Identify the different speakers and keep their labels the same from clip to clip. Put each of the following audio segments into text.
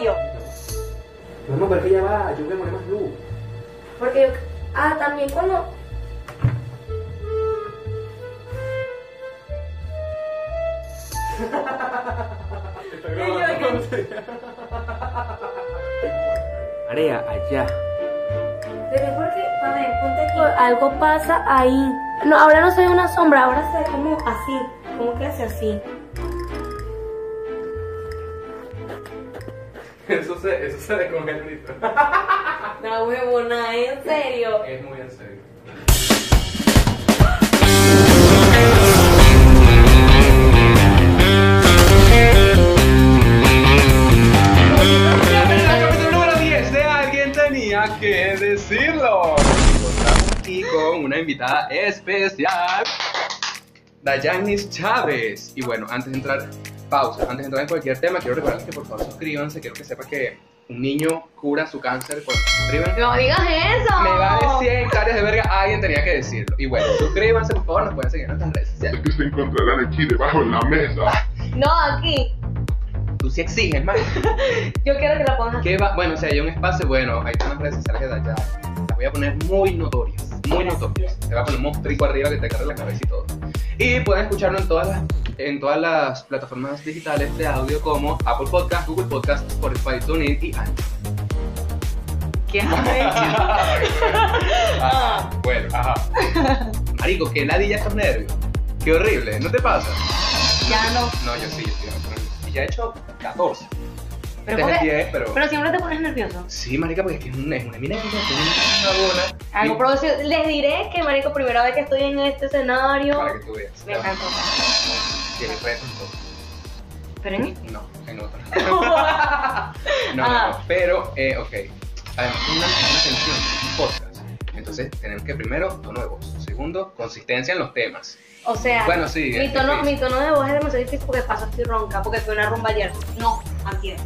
Speaker 1: odio.
Speaker 2: No, pero es que ya va, yo voy a poner más luz.
Speaker 1: Porque yo. Ah, también cuando.
Speaker 2: Marea, allá.
Speaker 1: Pero es porque, a ver, ponte aquí. Algo pasa ahí. No, ahora no ve una sombra, ahora se ve como así. Como que hace así.
Speaker 2: Eso se, eso se descongela ahorita.
Speaker 1: No, huevona, en serio.
Speaker 2: Es muy en serio. Capítulo número 10 de Alguien Tenía que Decirlo. Estamos aquí con una invitada especial, Dayanis Chávez. Y bueno, antes de entrar, pausa, antes de entrar en cualquier tema, quiero recordarles que por favor suscríbanse. Quiero que sepa que un niño cura su cáncer cuando se suscriben.
Speaker 1: No digas eso.
Speaker 2: Me vale 100 hectáreas de verga, alguien tenía que decirlo. Y bueno, suscríbanse, por favor, nos pueden seguir en nuestras redes sociales.
Speaker 3: Es que se encontrarán aquí debajo de la mesa.
Speaker 1: No, aquí.
Speaker 2: Tú sí exiges, man.
Speaker 1: Yo quiero que la pongas.
Speaker 2: ¿Qué va? Bueno, si hay un espacio, bueno, ahí están las redes sociales de Dayana. Voy a poner muy notorias, muy notorias. Te va a poner un monstruo arriba que te agarre la cabeza y todo. Y pueden escucharlo en todas las, en todas las plataformas digitales de audio como Apple Podcast, Google Podcast, Spotify, TuneIn y Anchor.
Speaker 1: ¿Qué
Speaker 2: Ajá, bueno, ajá. Marico, que ladilla estos nervios. Qué horrible, ¿no te pasa?
Speaker 1: Ya no.
Speaker 2: No, yo sí, yo sí. Y ya he hecho 14.
Speaker 1: Pero, porque-
Speaker 2: 10, pero...
Speaker 1: pero siempre te pones nervioso.
Speaker 2: Sí, marica, porque es que es una, es una eminencia, es una bona.
Speaker 1: Algo producido. Les diré que, marico, primera vez que estoy en este escenario.
Speaker 2: Para que tú veas.
Speaker 1: Me encantó.
Speaker 2: Tiene retos.
Speaker 1: Pero en este.
Speaker 2: No, en otro. No, no,
Speaker 1: Ah.
Speaker 2: no. Pero, eh, ok. Además, una, una tensión, un podcast. Entonces, tenemos que primero, tono de voz. Segundo, consistencia en los temas.
Speaker 1: O sea,
Speaker 2: Bueno, sí,
Speaker 1: mi, tono, mi tono de voz es demasiado difícil porque paso estoy ronca, porque fue una rumba ayer. No, antier.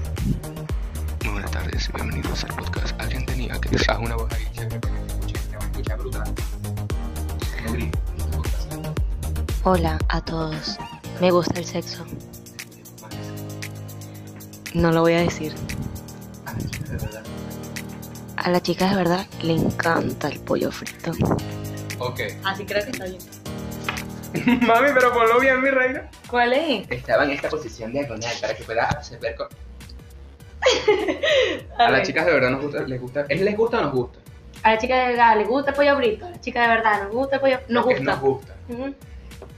Speaker 2: Muy buenas tardes, bienvenidos al podcast. Alguien tenía que decir una voz ahí que brutal.
Speaker 4: Hola a todos. Me gusta el sexo. No lo voy a decir.
Speaker 2: Ah, de verdad.
Speaker 4: A la chica de verdad le encanta el pollo frito.
Speaker 2: Ok.
Speaker 1: Así creo que está bien.
Speaker 2: Mami, pero ponlo bien, mi reina.
Speaker 1: ¿Cuál es?
Speaker 2: Estaba en esta posición diagonal para que pueda ver con... A las chicas de verdad nos gusta, les gusta, ¿es les gusta o nos gusta?
Speaker 1: A la chica de verdad le gusta el pollo frito. A la chica de verdad nos gusta el pollo. Nos
Speaker 2: Porque
Speaker 1: gusta.
Speaker 2: Nos gusta.
Speaker 1: Ujú.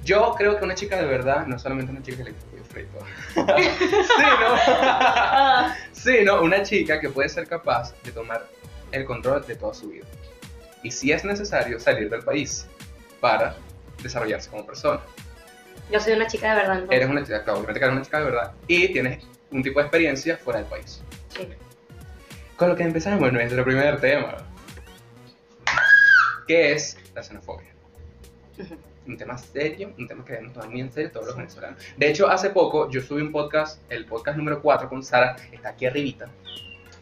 Speaker 2: Yo creo que una chica de verdad no solamente una chica que le gusta el pollo frito. sí, ¿no?
Speaker 1: Ah.
Speaker 2: Una chica que puede ser capaz de tomar el control de toda su vida. Y si es necesario salir del país para desarrollarse como persona.
Speaker 1: Yo soy una chica de verdad.
Speaker 2: Eres una chica, claro, obviamente que eres una chica de verdad y tienes un tipo de experiencia fuera del país.
Speaker 1: Sí.
Speaker 2: Con lo que empezamos nuestro primer tema, que es la xenofobia. Un tema serio, un tema que debemos tomar muy en serio todos los venezolanos. De hecho, hace poco yo subí un podcast, el podcast número 4 con Sara, está aquí arribita,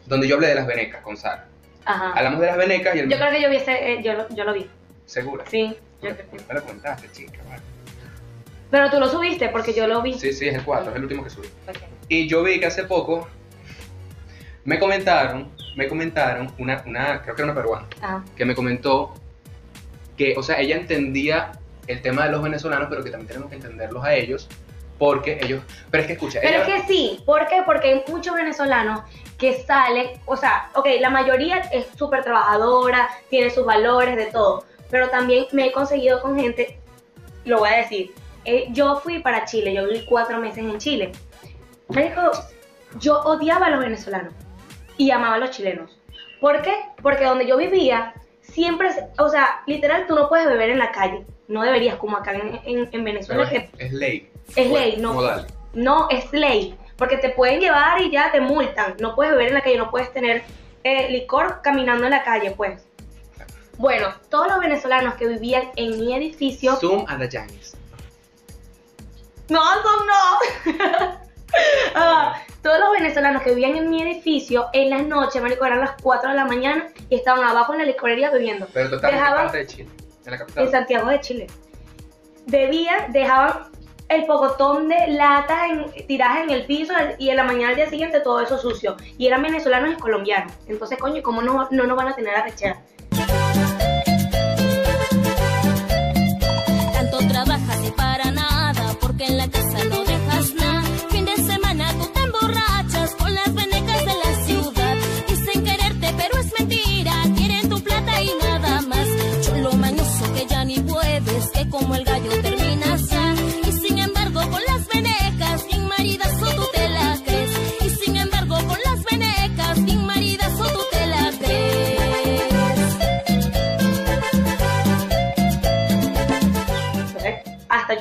Speaker 2: donde yo hablé de las venecas con Sara.
Speaker 1: Ajá.
Speaker 2: Hablamos de las venecas y el...
Speaker 1: Yo creo que yo vi ese, eh, yo, lo- yo lo vi.
Speaker 2: ¿Segura?
Speaker 1: Sí. yo creo que-
Speaker 2: me lo comentaste, chica. ¿vale?
Speaker 1: Pero tú lo subiste porque yo lo vi.
Speaker 2: Sí, sí, es el 4, es el último que subí. Y yo vi que hace poco me comentaron, me comentaron, una, una creo que era una peruana,
Speaker 1: Ajá.
Speaker 2: que me comentó que, o sea, ella entendía el tema de los venezolanos, pero que también tenemos que entenderlos a ellos, porque ellos, pero es que escucha,
Speaker 1: Pero
Speaker 2: ella,
Speaker 1: es que sí, ¿por qué? Porque hay muchos venezolanos que salen, o sea, ok, la mayoría es súper trabajadora, tiene sus valores, de todo, pero también me he conseguido con gente, lo voy a decir, eh, yo fui para Chile, yo viví cuatro meses en Chile. Me dijo, yo odiaba a los venezolanos y amaba a los chilenos. ¿Por qué? Porque donde yo vivía, siempre, o sea, literal, tú no puedes beber en la calle, no deberías, como acá en, en- en Venezuela,
Speaker 2: es, es ley.
Speaker 1: es
Speaker 2: Bueno,
Speaker 1: ley, no.
Speaker 2: modal.
Speaker 1: No, es ley. Porque te pueden llevar y ya te multan. No puedes beber en la calle, no puedes tener eh, licor caminando en la calle, pues. Bueno, todos los venezolanos que vivían en mi edificio.
Speaker 2: Zoom a the.
Speaker 1: No, son no. Ah, todos los venezolanos que vivían en mi edificio, en las noches, marico, eran las 4 de la mañana y estaban abajo en la licorería bebiendo.
Speaker 2: Pero total, ¿en qué
Speaker 1: Dejaban-
Speaker 2: parte de Chile? En la capital.
Speaker 1: En Santiago de Chile. Bebían, dejaban el pocotón de latas en- tiradas en el piso y en la mañana al día siguiente todo eso sucio. Y eran venezolanos y colombianos. Entonces, coño, ¿cómo no, no nos van a tener arrechera?
Speaker 5: Tanto porque en la casa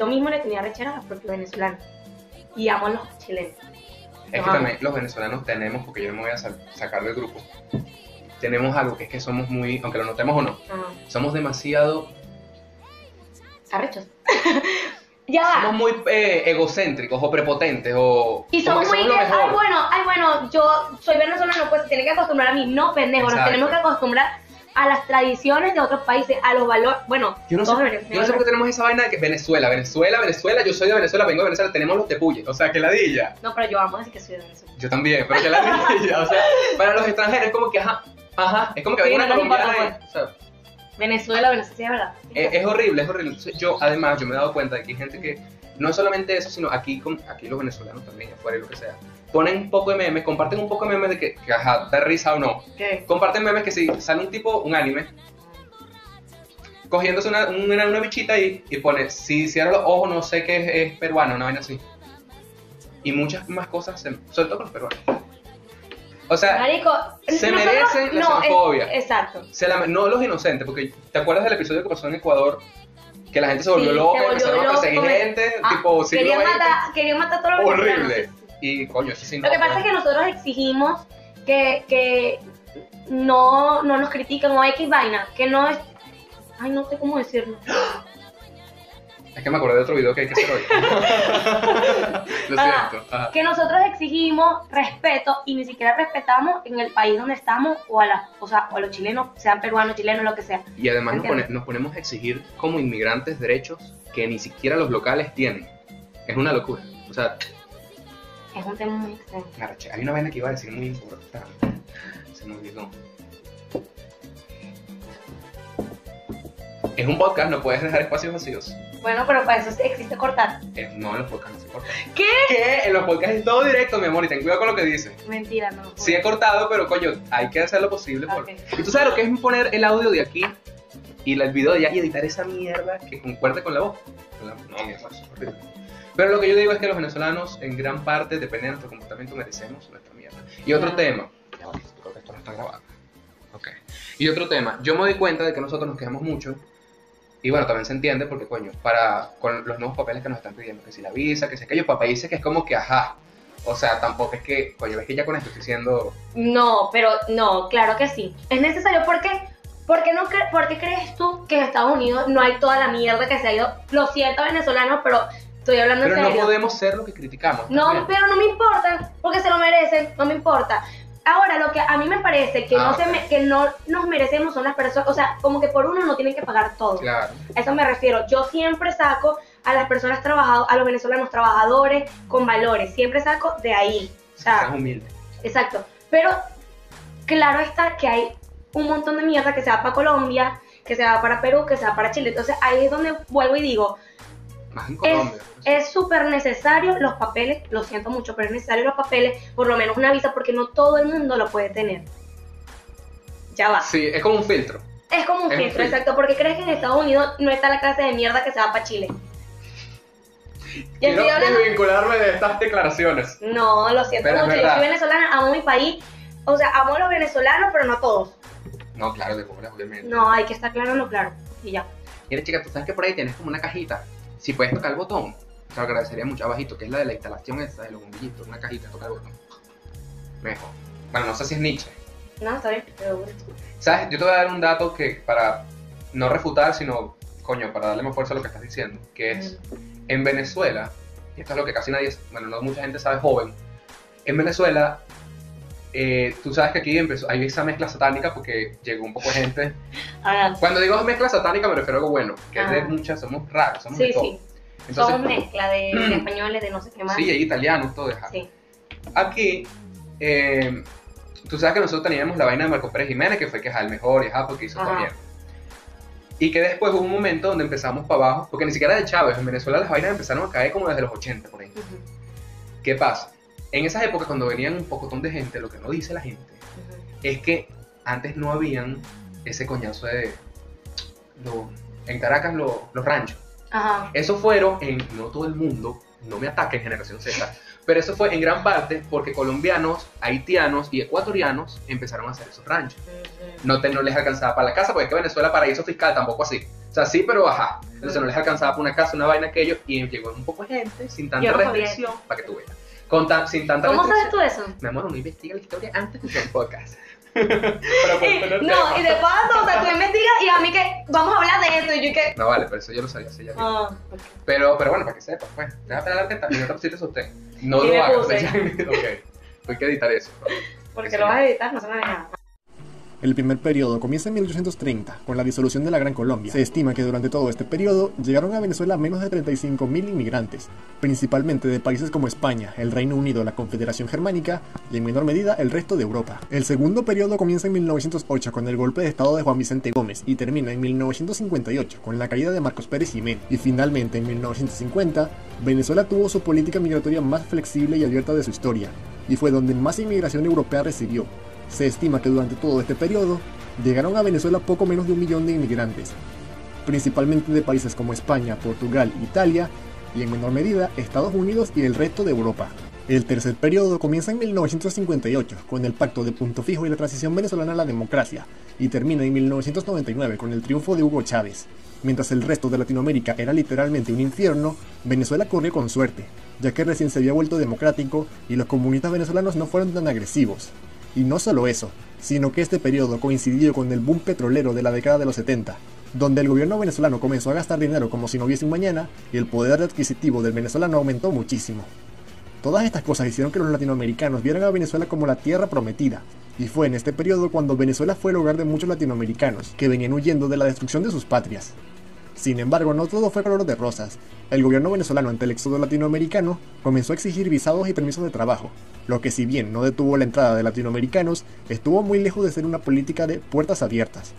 Speaker 1: Yo mismo le tenía arrechera a los propios venezolanos. Y amo a los chilenos.
Speaker 2: Es que
Speaker 1: Ajá.
Speaker 2: también los venezolanos tenemos, porque yo no me voy a sa- sacar del grupo, tenemos algo que es que somos muy, aunque lo notemos o no,
Speaker 1: Ah,
Speaker 2: somos demasiado,
Speaker 1: arrechos. ya
Speaker 2: somos
Speaker 1: va.
Speaker 2: muy eh, egocéntricos o prepotentes o
Speaker 1: Y somos muy
Speaker 2: mejor.
Speaker 1: ay bueno, ay bueno, yo soy venezolano, pues se tiene que acostumbrar a mí. No, pendejo, nos
Speaker 2: Exacto.
Speaker 1: tenemos que acostumbrar a las tradiciones de otros países, a los valores. Bueno,
Speaker 2: Yo no, sé, yo no sé por qué tenemos esa vaina de que Venezuela, Venezuela, Venezuela, yo soy de Venezuela, vengo de Venezuela, tenemos los tepuyes, o sea, que ladilla.
Speaker 1: No, pero yo amo decir que soy de Venezuela.
Speaker 2: Yo también, pero que ladilla, o sea, para los extranjeros es como que, ajá, ajá, es como que
Speaker 1: Sí,
Speaker 2: venga una colombiana y, o sea,
Speaker 1: Venezuela, Venezuela, sí, es verdad.
Speaker 2: Es horrible, es horrible. Entonces, yo, además, yo me he dado cuenta de que hay gente que, no solamente eso, sino aquí, con, aquí los venezolanos también, afuera y lo que sea, ponen un poco de memes, comparten un poco de memes de que, que ajá, da risa o no.
Speaker 1: ¿Qué?
Speaker 2: Comparten memes que si sale un tipo, un anime, cogiéndose una, una, una bichita ahí y pone, si cierro los ojos, no sé qué es, es peruano, una vaina así. Y muchas más cosas, se- sobre todo con los peruanos. O sea,
Speaker 1: Marico,
Speaker 2: se
Speaker 1: nosotros-
Speaker 2: merecen la
Speaker 1: no, es-
Speaker 2: xenofobia.
Speaker 1: exacto.
Speaker 2: se la- no los inocentes, porque ¿te acuerdas del episodio que pasó en Ecuador? Que la gente se volvió
Speaker 1: Sí,
Speaker 2: loca,
Speaker 1: se volvió
Speaker 2: empezaron a perseguir gente,
Speaker 1: Ah,
Speaker 2: tipo
Speaker 1: querían, matar, querían matar a todos los
Speaker 2: Horrible.
Speaker 1: venezolanos.
Speaker 2: Y coño, eso sí no.
Speaker 1: Lo que pasa es que nosotros exigimos que, que no, no nos critiquen o X vaina, que no es... Ay, no sé cómo decirlo.
Speaker 2: Es que me acordé de otro video que hay que hacer hoy. Lo siento. Ajá.
Speaker 1: que nosotros exigimos respeto y ni siquiera respetamos en el país donde estamos o a, la, o sea, o a los chilenos, sean peruanos, chilenos, lo que sea.
Speaker 2: Y además nos, pone- nos ponemos a exigir como inmigrantes derechos que ni siquiera los locales tienen. Es una locura. O sea,
Speaker 1: Es un tema muy extenso.
Speaker 2: hay una vaina que iba a decir muy importante. Se me olvidó. Es un podcast, no puedes dejar espacios vacíos.
Speaker 1: Bueno, pero para eso existe cortar.
Speaker 2: Eh, no, en los podcasts no se corta.
Speaker 1: ¿Qué?
Speaker 2: ¿Qué? En los podcasts es todo directo, mi amor, y ten cuidado con lo que dices.
Speaker 1: Mentira, no.
Speaker 2: Sí he cortado, pero coño, hay que hacer lo posible. Por...
Speaker 1: Ok.
Speaker 2: Y tú sabes lo que es poner el audio de aquí y el video de allá y editar esa mierda que concuerde con la voz. No, mierda, eso es horrible. Pero lo que yo digo es que los venezolanos, en gran parte, depende de nuestro comportamiento, merecemos nuestra mierda. Y otro
Speaker 1: Ah.
Speaker 2: tema. Ya creo que esto no está grabado. Ok. Y otro tema. Yo me doy cuenta de que nosotros nos quejamos mucho. Y bueno, también se entiende porque, coño, para con los nuevos papeles que nos están pidiendo, que si la visa, que si aquello, papá dice que es como que ajá. O sea, tampoco es que, coño, ves que ya con esto estoy diciendo.
Speaker 1: No, pero no, claro que sí. Es necesario porque, porque no cre- ¿por qué crees tú que en Estados Unidos no hay toda la mierda que se ha ido? Lo siento, venezolanos, pero estoy hablando
Speaker 2: Pero
Speaker 1: en
Speaker 2: no
Speaker 1: serio.
Speaker 2: podemos ser lo que criticamos.
Speaker 1: No,
Speaker 2: también.
Speaker 1: pero no me importa, porque se lo merecen, no me importa. Ahora, lo que a mí me parece que,
Speaker 2: Ah,
Speaker 1: no, se me- que no nos merecemos son las personas, o sea, como que por uno no tienen que pagar todo.
Speaker 2: Claro.
Speaker 1: A eso me refiero. Yo siempre saco a las personas trabajadoras, a los venezolanos trabajadores con valores, siempre saco de ahí. O sea,
Speaker 2: Seas humilde.
Speaker 1: Exacto. Pero claro está que hay un montón de mierda que se va para Colombia, que se va para Perú, que se va para Chile. Entonces ahí es donde vuelvo y digo,
Speaker 2: Más en
Speaker 1: es
Speaker 2: Colombia.
Speaker 1: es súper necesario los papeles, lo siento mucho, pero es necesario los papeles, por lo menos una visa, porque no todo el mundo lo puede tener. Ya va.
Speaker 2: Sí, es como un filtro.
Speaker 1: Es como un
Speaker 2: Es
Speaker 1: filtro, exacto, porque crees que en Estados Unidos no está la clase de mierda que se va para Chile.
Speaker 2: Quiero desvincularme de estas declaraciones.
Speaker 1: No, lo siento
Speaker 2: Pero
Speaker 1: mucho, yo soy venezolana, amo mi país, o sea, amo a los venezolanos, pero no a todos.
Speaker 2: No, claro, de bolas, obviamente.
Speaker 1: No, hay que estar claro, no claro. Y ya.
Speaker 2: Mira, chica, tú sabes que por ahí tienes como una cajita. Si puedes tocar el botón, te lo agradecería mucho abajito, que es la de la instalación esta de los bombillitos. Una cajita, toca el botón. Mejor. Bueno, no sé si es Nietzsche.
Speaker 1: No, está bien. pero-
Speaker 2: ¿Sabes? Yo te voy a dar un dato que para no refutar, sino, coño, para darle más fuerza a lo que estás diciendo, que es, en Venezuela, y esto es lo que casi nadie, bueno, no mucha gente sabe joven, en Venezuela, eh, tú sabes que aquí empezó, hay esa mezcla satánica porque llegó un poco de gente.
Speaker 1: Ah,
Speaker 2: Cuando digo mezcla satánica me refiero a algo bueno, que es de
Speaker 1: Ah.
Speaker 2: muchas, somos raros, somos de
Speaker 1: sí,
Speaker 2: todo.
Speaker 1: sí. Somos mezcla de, de españoles, de no sé qué más.
Speaker 2: Sí, hay italianos, todo eso.
Speaker 1: Sí.
Speaker 2: Aquí, eh, tú sabes que nosotros teníamos la vaina de Marco Pérez Jiménez, que fue que es el mejor y ajá, porque hizo también. Y que después hubo un momento donde empezamos para abajo, porque ni siquiera de Chávez, en Venezuela las vainas empezaron a caer como desde los 80 por ahí.
Speaker 1: Ujú,
Speaker 2: ¿Qué pasa? En esas épocas cuando venían un pocotón de gente, lo que no dice la gente, es que antes no habían ese coñazo de... lo- en Caracas lo- los ranchos.
Speaker 1: Ajá.
Speaker 2: Eso fueron en, no todo el mundo, no me ataquen generación Z, pero eso fue en gran parte porque colombianos, haitianos y ecuatorianos empezaron a hacer esos ranchos. No, te, no les alcanzaba para la casa, porque es que Venezuela paraíso fiscal tampoco así. O sea, sí, pero ajá. Entonces no les alcanzaba para una casa, una vaina, aquello, y llegó un poco de gente sin tanta restricción, para que tú veas. Con tan- sin tanta
Speaker 1: ¿Cómo sabes tú eso?
Speaker 2: Mi amor, uno investiga la historia antes de hacer podcast. Para poder tener
Speaker 1: No,
Speaker 2: tema.
Speaker 1: y de paso, o sea, tú investigas y a mí que vamos a hablar de esto y yo que...
Speaker 2: No vale, pero eso yo lo sabía, sí, ya.
Speaker 1: Ah, ok.
Speaker 2: Pero, pero bueno, para que sepas, pues. Déjame hablar que también no te pusiste eso usted. No lo hagas. ok. Hay que editar eso.
Speaker 1: Porque lo vas a editar, no se me nada.
Speaker 6: El primer periodo comienza en 1830, con la disolución de la Gran Colombia. Se estima que durante todo este periodo llegaron a Venezuela menos de 35.000 inmigrantes, principalmente de países como España, el Reino Unido, la Confederación Germánica y en menor medida el resto de Europa. El segundo periodo comienza en 1908 con el golpe de estado de Juan Vicente Gómez y termina en 1958 con la caída de Marcos Pérez Jiménez. Y finalmente en 1950, Venezuela tuvo su política migratoria más flexible y abierta de su historia, y fue donde más inmigración europea recibió, se estima que durante todo este periodo llegaron a Venezuela poco menos de un millón de inmigrantes, principalmente de países como España, Portugal, Italia y en menor medida Estados Unidos y el resto de Europa. El tercer periodo comienza en 1958 con el pacto de punto fijo y la transición venezolana a la democracia y termina en 1999 con el triunfo de Hugo Chávez. Mientras el resto de Latinoamérica era literalmente un infierno, Venezuela corrió con suerte, ya que recién se había vuelto democrático y los comunistas venezolanos no fueron tan agresivos. Y no solo eso, sino que este periodo coincidió con el boom petrolero de la década de los 70, donde el gobierno venezolano comenzó a gastar dinero como si no hubiese un mañana y el poder adquisitivo del venezolano aumentó muchísimo. Todas estas cosas hicieron que los latinoamericanos vieran a Venezuela como la tierra prometida, y fue en este periodo cuando Venezuela fue el hogar de muchos latinoamericanos que venían huyendo de la destrucción de sus patrias. Sin embargo, no todo fue color de rosas. El gobierno venezolano ante el éxodo latinoamericano comenzó a exigir visados y permisos de trabajo, lo que si bien no detuvo la entrada de latinoamericanos, estuvo muy lejos de ser una política de puertas abiertas.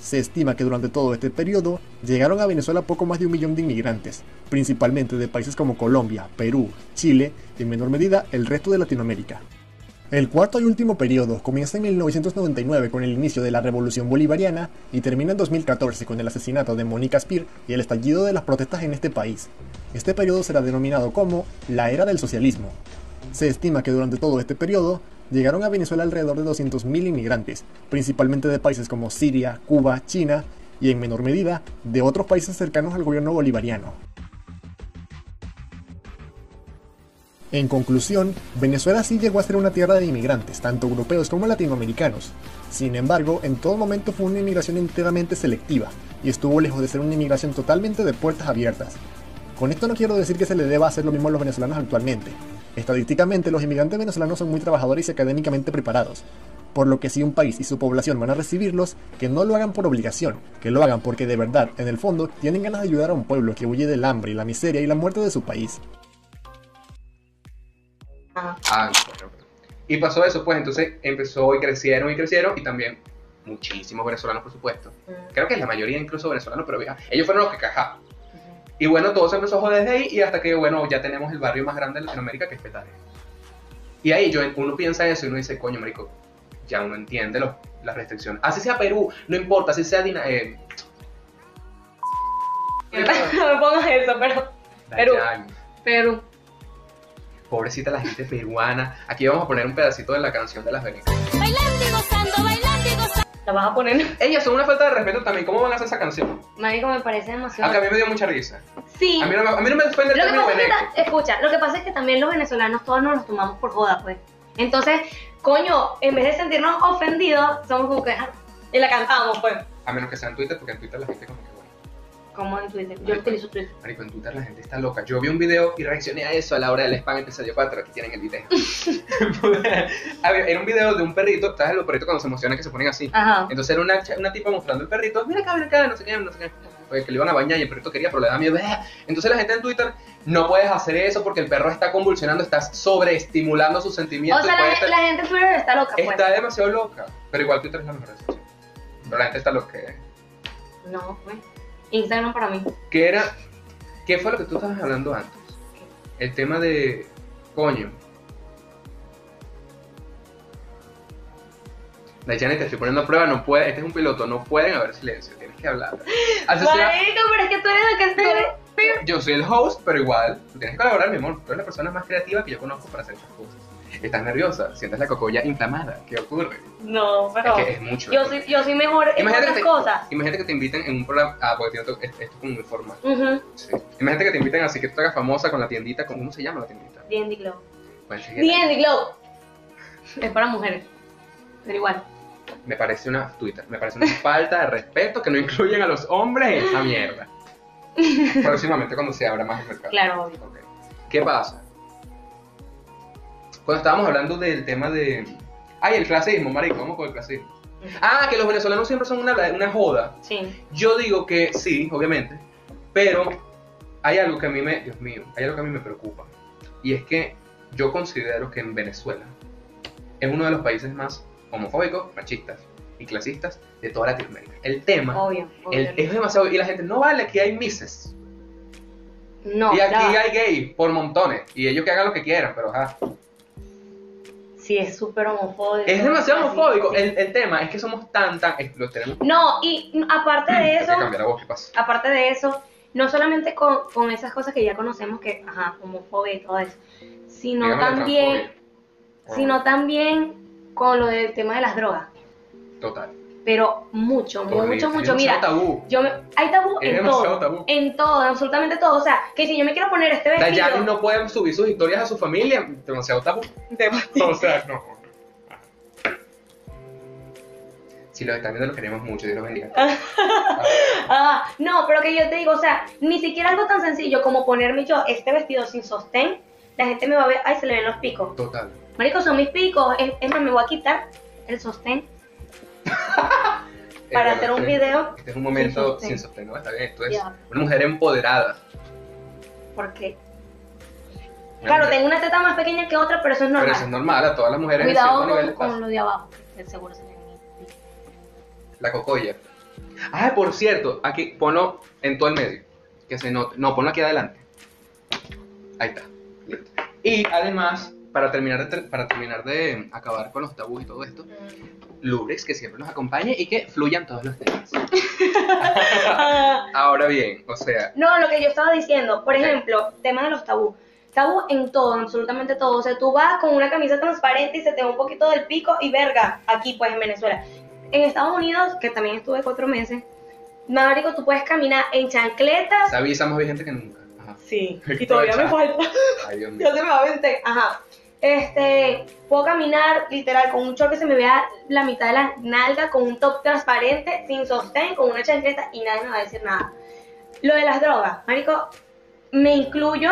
Speaker 6: Se estima que durante todo este periodo llegaron a Venezuela poco más de un millón de inmigrantes, principalmente de países como Colombia, Perú, Chile y en menor medida el resto de Latinoamérica. El cuarto y último periodo comienza en 1999 con el inicio de la Revolución Bolivariana y termina en 2014 con el asesinato de Mónica Spear y el estallido de las protestas en este país. Este periodo será denominado como la Era del Socialismo. Se estima que durante todo este periodo llegaron a Venezuela alrededor de 200.000 inmigrantes, principalmente de países como Siria, Cuba, China y en menor medida de otros países cercanos al gobierno bolivariano. En conclusión, Venezuela sí llegó a ser una tierra de inmigrantes, tanto europeos como latinoamericanos. Sin embargo, en todo momento fue una inmigración enteramente selectiva, y estuvo lejos de ser una inmigración totalmente de puertas abiertas. Con esto no quiero decir que se le deba hacer lo mismo a los venezolanos actualmente. Estadísticamente, los inmigrantes venezolanos son muy trabajadores y académicamente preparados, por lo que si un país y su población van a recibirlos, que no lo hagan por obligación, que lo hagan porque de verdad, en el fondo, tienen ganas de ayudar a un pueblo que huye del hambre la miseria y la muerte de su país.
Speaker 2: Ah, bueno. Y pasó eso, pues entonces empezó y crecieron y crecieron y también muchísimos venezolanos, por supuesto.
Speaker 1: Mm,
Speaker 2: Creo que la mayoría incluso venezolanos, pero vieja, ellos fueron los que cajaron. Y bueno, todo se empezó a joder desde ahí y hasta que, bueno, ya tenemos el barrio más grande de Latinoamérica que es Petare. Y ahí yo, uno piensa eso y uno dice, coño, marico, ya uno entiende los- las restricciones. Así sea Perú, no importa, así sea Dina... Eh,
Speaker 1: No me pongas eso, pero. Perú. Perú.
Speaker 2: Pobrecita la gente peruana. Aquí vamos a poner un pedacito de la canción de las venecas.
Speaker 5: Bailando y gozando, bailando y gozando.
Speaker 1: La vas a poner.
Speaker 2: Ellas son una falta de respeto también. ¿Cómo van a hacer esa canción?
Speaker 1: Marico, me parece demasiado.
Speaker 2: Acá a mí me dio mucha risa.
Speaker 1: Sí.
Speaker 2: A mí no me, a mí no me ofende el
Speaker 1: Lo que
Speaker 2: término
Speaker 1: pasa es que, escucha, lo que pasa es que también los venezolanos todos nos los tomamos por joda, pues. Entonces, coño, en vez de sentirnos ofendidos, somos como que. ah, Y la cantamos, pues.
Speaker 2: A menos que sea en Twitter, porque en Twitter la gente como que.
Speaker 1: Como en Twitter. Yo utilizo Twitter.
Speaker 2: Marico, en Twitter la gente está loca. Yo vi un video y reaccioné a eso a la hora del spam episodio 4. Aquí tienen el video. Era un video de un perrito. ¿Sabes los perritos cuando se emocionan que se ponen así?
Speaker 1: Ajá.
Speaker 2: Entonces era una, una tipa mostrando el perrito. Mira acá, mira acá, no sé qué, no sé qué. porque que le iban a bañar y el perrito quería, pero le da miedo. Entonces la gente en Twitter, no puedes hacer eso porque el perro está convulsionando, estás sobreestimulando sus
Speaker 1: O
Speaker 2: sentimientos.
Speaker 1: sea,
Speaker 2: puede
Speaker 1: la,
Speaker 2: estar-
Speaker 1: la gente en Twitter está loca, pues.
Speaker 2: está demasiado loca. Pero igual Twitter es la mejor red. Pero la gente está loca.
Speaker 1: No, pues. Instagram para mí.
Speaker 2: ¿Qué era? ¿Qué fue lo que tú estabas hablando antes? El tema de. Coño. Dayane, te estoy poniendo a prueba, no puede, este es un piloto, no pueden haber silencio, tienes que hablar.
Speaker 1: Marico, pero es que tú eres el que eres-
Speaker 2: yo soy el host, pero igual, tienes que colaborar, mi amor. Tú eres la persona más creativa que yo conozco para hacer estas cosas. Estás nerviosa, sientes la cocoya inflamada, ¿qué ocurre?
Speaker 1: No, pero.
Speaker 2: Es que es mucho.
Speaker 1: Yo soy, yo soy mejor en
Speaker 2: Imagínate
Speaker 1: otras
Speaker 2: que, te,
Speaker 1: cosas.
Speaker 2: imagínate que te inviten en un programa. Ah, porque tiene otro- esto esto es como muy formal.
Speaker 1: Ujú.
Speaker 2: Sí. Imagínate que te inviten así que tú te hagas famosa con la tiendita. ¿Cómo se llama la tiendita?
Speaker 1: D&D Glow.
Speaker 2: Pues,
Speaker 1: D&D Glow. Es para mujeres. Pero igual.
Speaker 2: Me parece una Twitter, me parece una falta de respeto que no incluyen a los hombres en esa mierda. Próximamente cuando se abra más el mercado.
Speaker 1: Claro, obvio.
Speaker 2: Ok. ¿Qué pasa? Cuando estábamos hablando del tema de. Ay, el clasismo, marico, vamos con el clasismo. Ah, que los venezolanos siempre son una, una joda.
Speaker 1: Sí.
Speaker 2: Yo digo que sí, obviamente, pero hay algo que a mí me, Dios mío, hay algo que a mí me preocupa. Y es que yo considero que en Venezuela es uno de los países más homofóbicos, machistas y clasistas de toda Latinoamérica. El tema
Speaker 1: Obvio. obvio.
Speaker 2: el- es demasiado... Y la gente, no vale, aquí hay mises.
Speaker 1: No,
Speaker 2: y aquí hay gay por montones. Y ellos que hagan lo que quieran, pero ajá.
Speaker 1: Sí, es súper homofóbico.
Speaker 2: Es demasiado
Speaker 1: Así,
Speaker 2: homofóbico.
Speaker 1: sí.
Speaker 2: El, el tema es que somos tan, tan... es- Lo tenemos...
Speaker 1: No, y aparte de eso,
Speaker 2: la voz, ¿qué pasa?
Speaker 1: aparte de eso, no solamente con, con esas cosas que ya conocemos que, ajá, homofobia y todo eso, sino también, sino también con lo del tema de las drogas.
Speaker 2: Total.
Speaker 1: Pero mucho, mucho, mucho.
Speaker 2: demasiado
Speaker 1: Mira,
Speaker 2: tabú.
Speaker 1: yo me, hay tabú
Speaker 2: Es
Speaker 1: en
Speaker 2: demasiado
Speaker 1: todo,
Speaker 2: tabú.
Speaker 1: en todo, absolutamente todo. O sea, que si yo me quiero poner este vestido,
Speaker 2: Dayani no puede subir sus historias a su familia, demasiado tabú. O sea, no. Si los están viendo, los queremos mucho, Dios los bendiga.
Speaker 1: Ah, no, pero que yo te digo, o sea, ni siquiera algo tan sencillo como ponerme yo este vestido sin sostén, la gente me va a ver, ay, se le ven los picos.
Speaker 2: Total.
Speaker 1: Marico, son mis picos, es, es más, me voy a quitar el sostén para
Speaker 2: Eh,
Speaker 1: hacer un
Speaker 2: este-
Speaker 1: video,
Speaker 2: Este es un momento
Speaker 1: Sin sostén.
Speaker 2: ¿no? Está bien, esto es una mujer empoderada.
Speaker 1: porque,
Speaker 2: Una
Speaker 1: claro,
Speaker 2: mujer-
Speaker 1: tengo una teta más pequeña que otra, pero eso es
Speaker 2: Pero
Speaker 1: normal.
Speaker 2: eso es normal, a todas las mujeres en
Speaker 1: Cuidado
Speaker 2: nivel
Speaker 1: con, con lo de abajo, que seguro se.
Speaker 2: La cocoya. Ah, por cierto, aquí ponlo en todo el medio. Que se note. No, ponlo aquí adelante. Ahí está. Listo. Y además, para terminar, de, para terminar de acabar con los tabús y todo esto, Lubrex que siempre nos acompañe y que fluyan todos los temas. Ahora bien, o sea,
Speaker 1: No, lo que yo estaba diciendo, por ejemplo, tema de los tabú. Tabú en todo, en absolutamente todo. O sea, tú vas con una camisa transparente y se te ve un poquito del pico y verga, aquí pues en Venezuela. En Estados Unidos, que también estuve cuatro meses, marico, tú puedes caminar en chancletas.
Speaker 2: visa más vigente que nunca. Ajá.
Speaker 1: Sí, y todavía me falta.
Speaker 2: Ay, Dios mío.
Speaker 1: Ya se me va a vencer. Ajá. Este, puedo caminar literal con un short que se me vea la mitad de la nalga, con un top transparente, sin sostén, con una chancleta y nadie me va a decir nada. Lo de las drogas, marico, me incluyo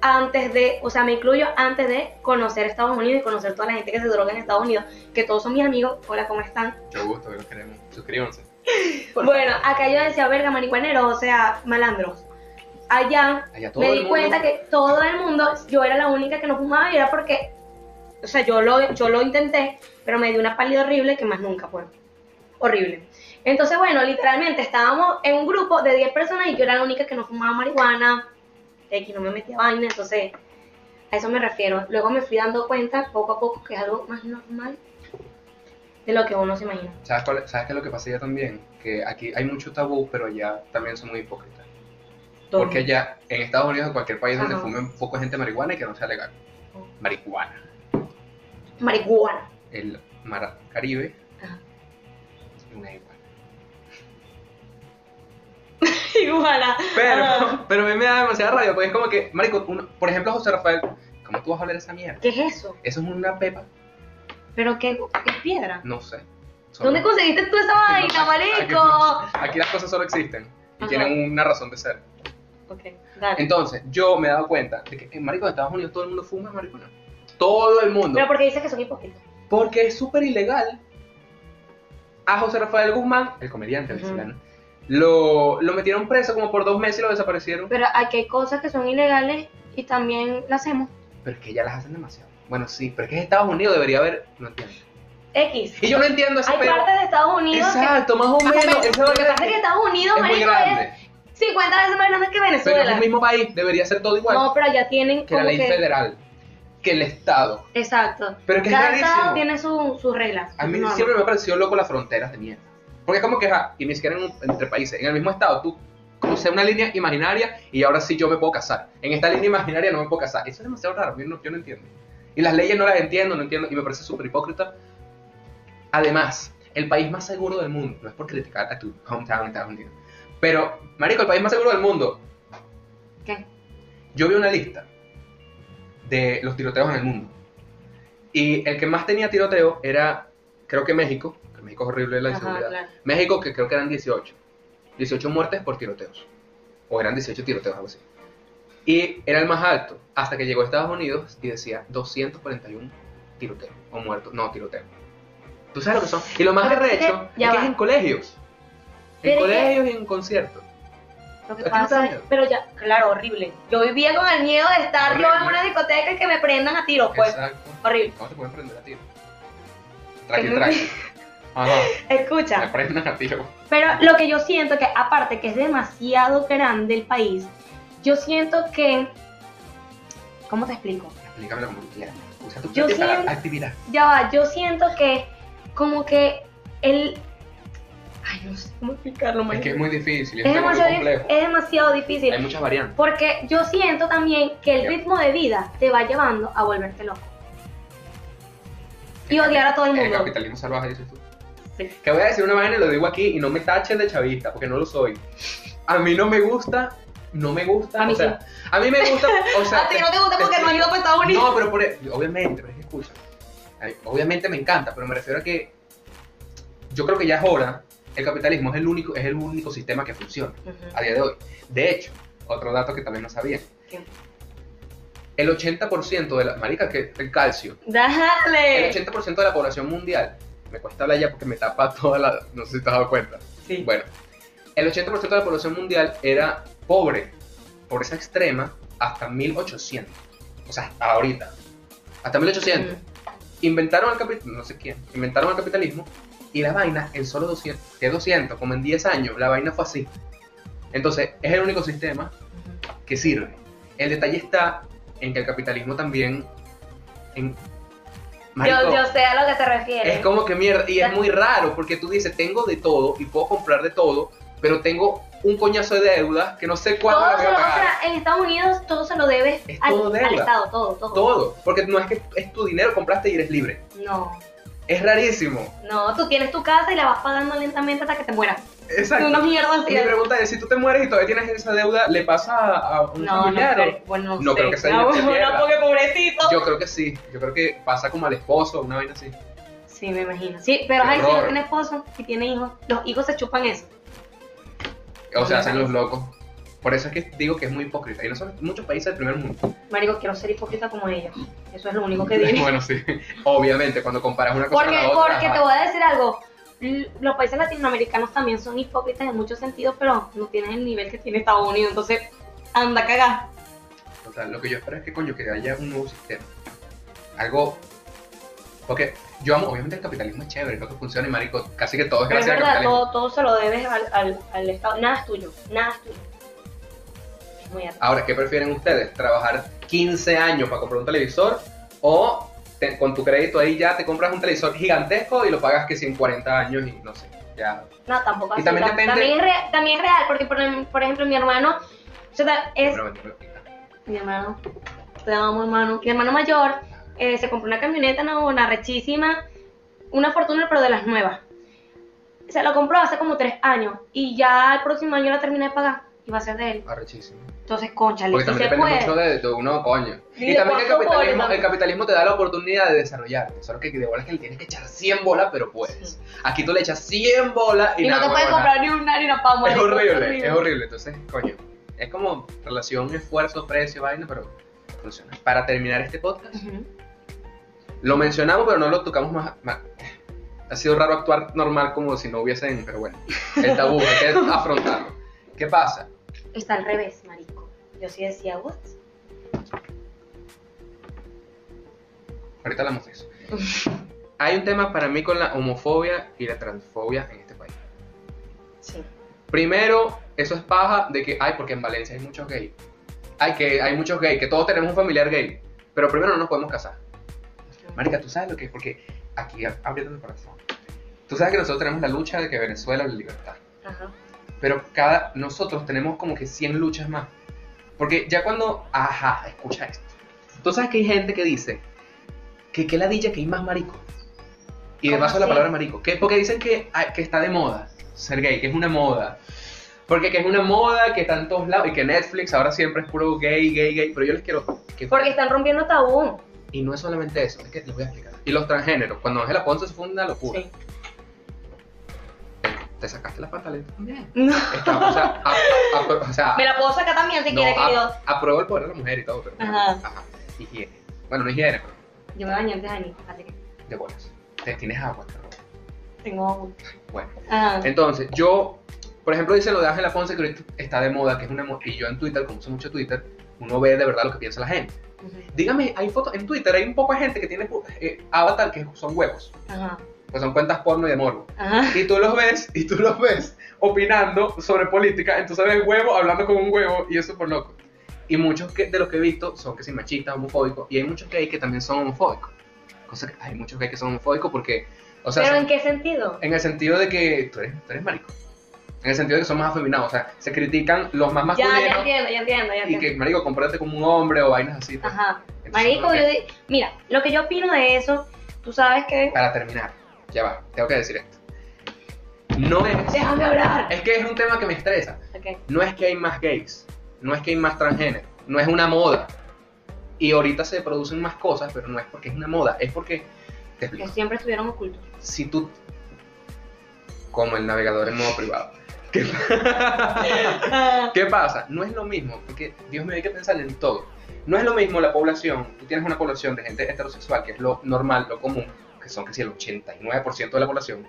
Speaker 1: antes de, o sea, me incluyo antes de conocer Estados Unidos y conocer toda la gente que se droga en Estados Unidos, que todos son mis amigos. Hola, ¿cómo están?
Speaker 2: Mucho gusto, los queremos. Suscríbanse.
Speaker 1: Bueno, acá yo decía, verga, marihuaneros, o sea, malandros. Allá me di cuenta que todo el mundo, yo era la única que no fumaba y era porque, o sea, yo lo, yo lo intenté, pero me dio una pálida horrible que más nunca fue. Horrible. Entonces, bueno, literalmente estábamos en un grupo de 10 personas y yo era la única que no fumaba marihuana, que no me metía vaina, entonces a eso me refiero. Luego me fui dando cuenta poco a poco que es algo más normal de lo que uno se imagina.
Speaker 2: ¿Sabes, cuál- ¿Sabes qué es lo que pasa allá también? Que aquí hay mucho tabú, pero allá también son muy hipócritas. Porque allá, en Estados Unidos, en cualquier país donde
Speaker 1: Ajá.
Speaker 2: fumen poco gente marihuana y que no sea legal. Marihuana.
Speaker 1: Marihuana.
Speaker 2: El mar Caribe,
Speaker 1: Ajá.
Speaker 2: una igual.
Speaker 1: Iguana.
Speaker 2: Pero,
Speaker 1: Ajá.
Speaker 2: pero a mí me da demasiada rabia, porque es como que, marico, uno- por ejemplo, José Rafael, ¿cómo tú vas a hablar esa mierda?
Speaker 1: ¿Qué es eso?
Speaker 2: ¿Eso es una pepa?
Speaker 1: ¿Pero qué es piedra?
Speaker 2: No sé. Solo-
Speaker 1: ¿Dónde conseguiste tú esa vaina,
Speaker 2: aquí-
Speaker 1: marico?
Speaker 2: Aquí las cosas solo existen y
Speaker 1: Ajá.
Speaker 2: tienen una razón de ser.
Speaker 1: Dale.
Speaker 2: Entonces, yo me he dado cuenta de que en marico de Estados Unidos todo el mundo fuma marihuana. Todo el mundo.
Speaker 1: Pero porque dices que son hipócritas.
Speaker 2: Porque es súper ilegal. A José Rafael Guzmán, el comediante venezolano, Lo, lo metieron preso como por dos meses y lo desaparecieron.
Speaker 1: Pero aquí hay cosas que son ilegales y también las hacemos.
Speaker 2: Pero es que ya las hacen demasiado. Bueno, sí, pero es que Estados Unidos debería haber. No entiendo.
Speaker 1: X.
Speaker 2: Y yo no entiendo ese
Speaker 1: Hay
Speaker 2: pedo.
Speaker 1: partes de Estados Unidos que-
Speaker 2: Exacto, más o
Speaker 1: Más o
Speaker 2: menos.
Speaker 1: Lo que
Speaker 2: vaina
Speaker 1: pasa es que Estados Unidos,
Speaker 2: es muy
Speaker 1: marico,
Speaker 2: grande.
Speaker 1: es 50 veces más grande que
Speaker 2: Pero es
Speaker 1: Venezuela.
Speaker 2: el mismo país, debería ser todo igual
Speaker 1: No, pero allá tienen
Speaker 2: que la ley
Speaker 1: que...
Speaker 2: federal, que el Estado.
Speaker 1: Exacto.
Speaker 2: Pero es que es
Speaker 1: Cada
Speaker 2: rarísimo.
Speaker 1: estado tiene su- sus reglas.
Speaker 2: A mí
Speaker 1: normas.
Speaker 2: siempre me ha parecido loco las fronteras de mierda. Porque es como que, ajá, y ni siquiera en un- entre países, en el mismo estado, tú crucé una línea imaginaria y ahora sí yo me puedo casar. En esta línea imaginaria no me puedo casar. Eso es demasiado raro, yo no, yo no entiendo. Y las leyes no las entiendo, no entiendo, y me parece súper hipócrita. Además, el país más seguro del mundo, no es por criticar a tu hometown Estados Unidos, pero, marico, el país más seguro del mundo,
Speaker 1: ¿Qué?
Speaker 2: yo vi una lista de los tiroteos en el mundo. Y el que más tenía tiroteo era, creo que México, que México es horrible la
Speaker 1: Ajá,
Speaker 2: inseguridad.
Speaker 1: claro.
Speaker 2: México, que creo que eran 18. 18 muertes por tiroteos. O eran 18 tiroteos, algo así. Y era el más alto, hasta que llegó a Estados Unidos y decía 241 tiroteos. O muertos, no, tiroteos. ¿Tú sabes lo que son? Y lo más
Speaker 1: Pero es que-
Speaker 2: arrecho es que es en colegios. En colegios y en conciertos.
Speaker 1: Lo que
Speaker 2: ¿A ti no te da
Speaker 1: pasa es, pero ya, claro, horrible. Yo vivía con el miedo de estar yo en
Speaker 2: Horrible.
Speaker 1: una discoteca y que me prendan a tiros, pues.
Speaker 2: Exacto.
Speaker 1: Horrible.
Speaker 2: ¿Cómo te pueden prender a tiro? Traqui, traqui. Ajá. Me
Speaker 1: Escucha,
Speaker 2: prendan a tiro.
Speaker 1: pero lo que yo siento que, aparte que es demasiado grande el país, yo siento que. ¿Cómo te explico?
Speaker 2: Explícamelo como tú quieras. Usa tu
Speaker 1: Yo
Speaker 2: mente para
Speaker 1: siento-
Speaker 2: actividad.
Speaker 1: Ya va, yo siento que, como que el. Ay, no sé cómo explicarlo,
Speaker 2: Es que es muy difícil, es, muy
Speaker 1: demasiado,
Speaker 2: complejo.
Speaker 1: es demasiado difícil.
Speaker 2: Hay muchas variantes.
Speaker 1: Porque yo siento también que el ritmo de vida te va llevando a volverte loco. Y odiar a todo el
Speaker 2: El
Speaker 1: mundo.
Speaker 2: capitalismo salvaje, dices tú.
Speaker 1: Sí.
Speaker 2: Que voy a decir una vaina y lo digo aquí y no me tachen de chavista, porque no lo soy. A mí no me gusta, no me gusta,
Speaker 1: A mí
Speaker 2: o sea, a mí me gusta, o sea...
Speaker 1: a ti no te gusta porque no has ido para Estados Unidos.
Speaker 2: No, pero por, e, obviamente, pero es que escucha. Obviamente me encanta, pero me refiero a que yo creo que ya es hora. El capitalismo es el único, es el único sistema que funciona
Speaker 1: Ujú.
Speaker 2: a día de hoy. De hecho, otro dato que también no sabía.
Speaker 1: ¿Qué?
Speaker 2: El 80% de la marica que el calcio, el
Speaker 1: Dale.
Speaker 2: 80% de la población mundial, me cuesta hablar ya porque me tapa toda la, no sé si te has dado cuenta.
Speaker 1: Sí.
Speaker 2: Bueno, el 80% de la población mundial era pobre, pobreza extrema, hasta 1800. O sea, hasta ahorita. Hasta 1800. Inventaron el capitalismo, no sé quién, inventaron el capitalismo y la vaina en solo 200, que 200, como en 10 años, la vaina fue así. Entonces, es el único sistema que sirve. El detalle está en que el capitalismo también... En, Marico,
Speaker 1: Yo, yo sé a lo que te refieres.
Speaker 2: es como que mierda, y es muy raro porque tú dices, tengo de todo y puedo comprar de todo, pero tengo un coñazo de deudas que no sé cuándo
Speaker 1: todo
Speaker 2: la voy a
Speaker 1: lo, o
Speaker 2: pagar.
Speaker 1: sea, en Estados Unidos todo se lo debes
Speaker 2: Es
Speaker 1: al,
Speaker 2: todo
Speaker 1: al. Estado, todo, todo.
Speaker 2: Todo, porque no es que es tu dinero, compraste y eres libre.
Speaker 1: No,
Speaker 2: Es rarísimo.
Speaker 1: no, tú tienes tu casa y la vas pagando lentamente hasta que te mueras.
Speaker 2: Exacto.
Speaker 1: Una mierda así.
Speaker 2: Mi pregunta es, si tú te mueres y todavía tienes esa deuda, ¿le pasa a un
Speaker 1: No, no,
Speaker 2: familiar? o-
Speaker 1: creo, bueno, no,
Speaker 2: No
Speaker 1: sé.
Speaker 2: creo que sea
Speaker 1: No,
Speaker 2: se
Speaker 1: no, porque pobrecito.
Speaker 2: Yo creo que sí, yo creo que pasa como al esposo, una vaina así.
Speaker 1: Sí, me imagino. Sí, pero
Speaker 2: Qué
Speaker 1: ay, si no tiene esposo y tiene hijos, los hijos se chupan eso.
Speaker 2: O sea, hacen los locos. Por eso es que digo que es muy hipócrita. Y no son muchos países del primer mundo.
Speaker 1: Marico, quiero ser hipócrita como ellos. Eso es lo único que digo.
Speaker 2: bueno, sí. Obviamente, cuando comparas una cosa
Speaker 1: Porque,
Speaker 2: con la otra.
Speaker 1: porque te voy a decir algo. Los países latinoamericanos también son hipócritas en muchos sentidos, pero no tienen el nivel que tiene Estados Unidos. Entonces, anda cagar.
Speaker 2: O sea, lo que yo espero es que, coño, que haya un nuevo sistema. Algo. Porque yo amo, obviamente el capitalismo es chévere, es lo que funciona y marico, casi que todo es gracias al capitalismo.
Speaker 1: todo, todo se lo debes al, al, al Estado. Nada es tuyo. Nada es tuyo. Muy.
Speaker 2: Ahora, ¿qué prefieren ustedes? ¿Trabajar 15 años para comprar un televisor o te- con tu crédito ahí ya te compras un televisor gigantesco y lo pagas que si en 40 años y no sé, ya.
Speaker 1: No, tampoco
Speaker 2: Y
Speaker 1: así.
Speaker 2: también
Speaker 1: Tam-
Speaker 2: depende-
Speaker 1: también, es real, también es real, porque por, em- por ejemplo mi hermano, o sea, es
Speaker 2: Pero
Speaker 1: mi hermano, te amo hermano, mi hermano mayor eh, se compró una camioneta, no, una rechísima, una fortuna pero de las nuevas. Se la compró hace como tres años y ya el próximo año la terminé de pagar y va a ser de él.
Speaker 2: Arrechísimo.
Speaker 1: Entonces, conchale,
Speaker 2: Porque
Speaker 1: si
Speaker 2: también
Speaker 1: se
Speaker 2: depende
Speaker 1: puede.
Speaker 2: mucho de, de uno, coño.
Speaker 1: Y
Speaker 2: también que el capitalismo, el capitalismo te da la oportunidad de desarrollarte. Solo que de bolas que le tienes que echar 100 bolas, pero puedes. Aquí tú le echas 100 bolas y,
Speaker 1: Y no
Speaker 2: nada,
Speaker 1: te puedes comprar ni una ni una pama.
Speaker 2: Es horrible, es horrible. Entonces, coño, es como relación esfuerzo, precio, vaina, pero funciona. Para terminar este podcast, lo mencionamos, pero no lo tocamos más. más- ha sido raro actuar normal como si no hubiesen, pero bueno, el tabú, hay que afrontarlo. ¿Qué pasa?
Speaker 1: Está al revés, marico. Yo sí decía, what?
Speaker 2: Ahorita hablamos de eso. Hay un tema para mí con la homofobia y la transfobia en este país.
Speaker 1: Sí.
Speaker 2: Primero, eso es paja de que, ay, porque en Valencia hay muchos gays. Hay que hay muchos gays, que todos tenemos un familiar gay. Pero primero no nos podemos casar. Marica, tú sabes lo que es, porque aquí abriendo el corazón. Tú sabes que nosotros tenemos la lucha de que Venezuela es la libertad.
Speaker 1: Ajá.
Speaker 2: Pero cada, nosotros tenemos como que 100 luchas más. Porque ya cuando, ajá, escucha esto. Tú sabes que hay gente que dice que qué ladilla que hay más marico. Y de
Speaker 1: ¿Cómo
Speaker 2: paso la palabra marico. ¿Qué? Porque dicen que, ah, que está de moda ser gay, que es una moda. Porque que es una moda, que está en todos lados, y que Netflix ahora siempre es puro gay, gay, gay. Pero yo les quiero que
Speaker 1: Porque están rompiendo tabú.
Speaker 2: Y no es solamente eso, es que les voy a explicar. Y los transgéneros, cuando Ángela Ponce se fue una locura.
Speaker 1: Sí.
Speaker 2: Te sacaste la pantaleta también.
Speaker 1: No.
Speaker 2: O sea, a- a- o sea,
Speaker 1: Me la puedo sacar también si
Speaker 2: no,
Speaker 1: quiere, querido.
Speaker 2: apruebo el poder de la mujer y todo, pero
Speaker 1: Ajá.
Speaker 2: ajá, higiene. Bueno, no higiene, pero
Speaker 1: Yo me bañé antes de Anita, así que
Speaker 2: de bolas. Te- Tienes agua, pero
Speaker 1: tengo.
Speaker 2: bueno.
Speaker 1: Ajá.
Speaker 2: Entonces, yo, por ejemplo, dice lo de Ángela Ponce que ahorita está de moda, que es una y yo en Twitter, como uso mucho Twitter, uno ve de verdad lo que piensa la gente. Dígame, hay fotos en Twitter, hay un poco de gente que tiene eh, avatar que son huevos,
Speaker 1: Ajá.
Speaker 2: Pues son cuentas porno y de morbo.
Speaker 1: Ajá.
Speaker 2: Y tú los ves, y tú los ves opinando sobre política, entonces ves huevo hablando con un huevo, y eso por loco. Y muchos que- de los que he visto son que sí machistas, homofóbicos, y hay muchos gays que también son homofóbicos. Cosa que hay muchos gays que son homofóbicos porque, o sea,
Speaker 1: ¿Pero en qué sentido?
Speaker 2: en el sentido de que tú eres, tú eres marico. En el sentido de que son más afeminados, o sea, se critican los más
Speaker 1: Ya,
Speaker 2: masculinos
Speaker 1: ya entiendo, ya entiendo, ya
Speaker 2: y
Speaker 1: entiendo.
Speaker 2: que, marico, compórtate como un hombre o vainas así. pues.
Speaker 1: Ajá.
Speaker 2: Entonces,
Speaker 1: Marico,
Speaker 2: que-
Speaker 1: yo mira, lo que yo opino de eso, tú sabes que.
Speaker 2: Para terminar, ya va, tengo que decir esto. No es...
Speaker 1: Déjame hablar.
Speaker 2: Es que es un tema que me estresa.
Speaker 1: Ok.
Speaker 2: No es que hay más gays, no es que hay más transgénero, no es una moda. Y ahorita se producen más cosas, pero no es porque es una moda, es porque, te
Speaker 1: Que
Speaker 2: explico,
Speaker 1: siempre estuvieron ocultos.
Speaker 2: si tú, como el navegador en modo privado, ¿qué, ¿qué pasa? No es lo mismo, porque Dios me hay que pensar en todo. No es lo mismo la población, tú tienes una población de gente heterosexual, que es lo normal, lo común, que son que si el 89% de la población,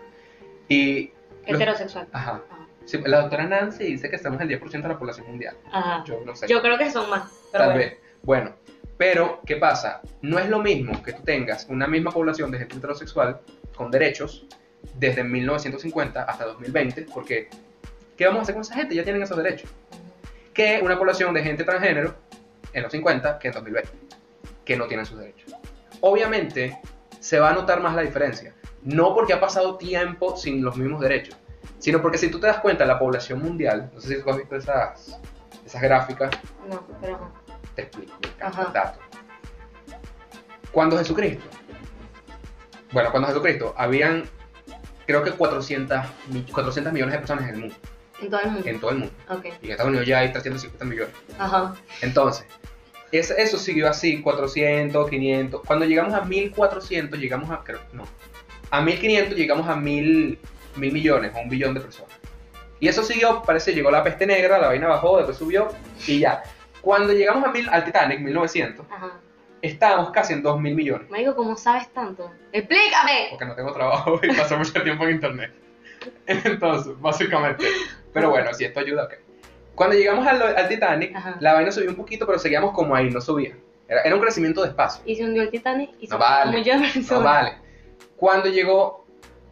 Speaker 2: y... los-
Speaker 1: Heterosexual.
Speaker 2: Ajá. Sí, la doctora Nancy dice que estamos el 10% de la población mundial.
Speaker 1: Ajá.
Speaker 2: Yo no sé.
Speaker 1: Yo creo que son más. Pero
Speaker 2: Tal
Speaker 1: bueno.
Speaker 2: vez. Bueno, pero ¿qué pasa? No es lo mismo que tú tengas una misma población de gente heterosexual con derechos desde 1950 hasta 2020, porque ¿qué vamos a hacer con esa gente? Ya tienen esos derechos. Que una población de gente transgénero en los 50 que en 2020, que no tienen sus derechos. Obviamente se va a notar más la diferencia, no porque ha pasado tiempo sin los mismos derechos, sino porque si tú te das cuenta, la población mundial, no sé si tú has visto esas, esas gráficas,
Speaker 1: No, pero ajá.
Speaker 2: te explico, el dato. Cuando Jesucristo, bueno, cuando Jesucristo, habían creo que 400, mi- 400 millones de personas en el mundo,
Speaker 1: En todo el mundo.
Speaker 2: en todo el mundo.
Speaker 1: Ok.
Speaker 2: Y en Estados Unidos ya hay 350 millones.
Speaker 1: Ajá.
Speaker 2: Entonces, es- eso siguió así, 400, 500. Cuando llegamos a 1400, llegamos a, creo, no, a 1500 llegamos a 1000, mil millones, o un billón de personas. Y eso siguió, parece, llegó la peste negra, la vaina bajó, después subió, y ya. Cuando llegamos a mil, al Titanic, 1900,
Speaker 1: Ajá.
Speaker 2: estábamos casi en 2 mil millones.
Speaker 1: Marico, ¿cómo sabes tanto? ¡Explícame!
Speaker 2: Porque no tengo trabajo y paso mucho tiempo en internet. Entonces, básicamente. Pero bueno, si esto ayuda, ok. Cuando llegamos al, al Titanic,
Speaker 1: Ajá.
Speaker 2: la vaina subió un poquito, pero seguíamos como ahí, no subía. Era, era un crecimiento despacio.
Speaker 1: Y se hundió el Titanic y se
Speaker 2: No vale. No vale. Cuando llegó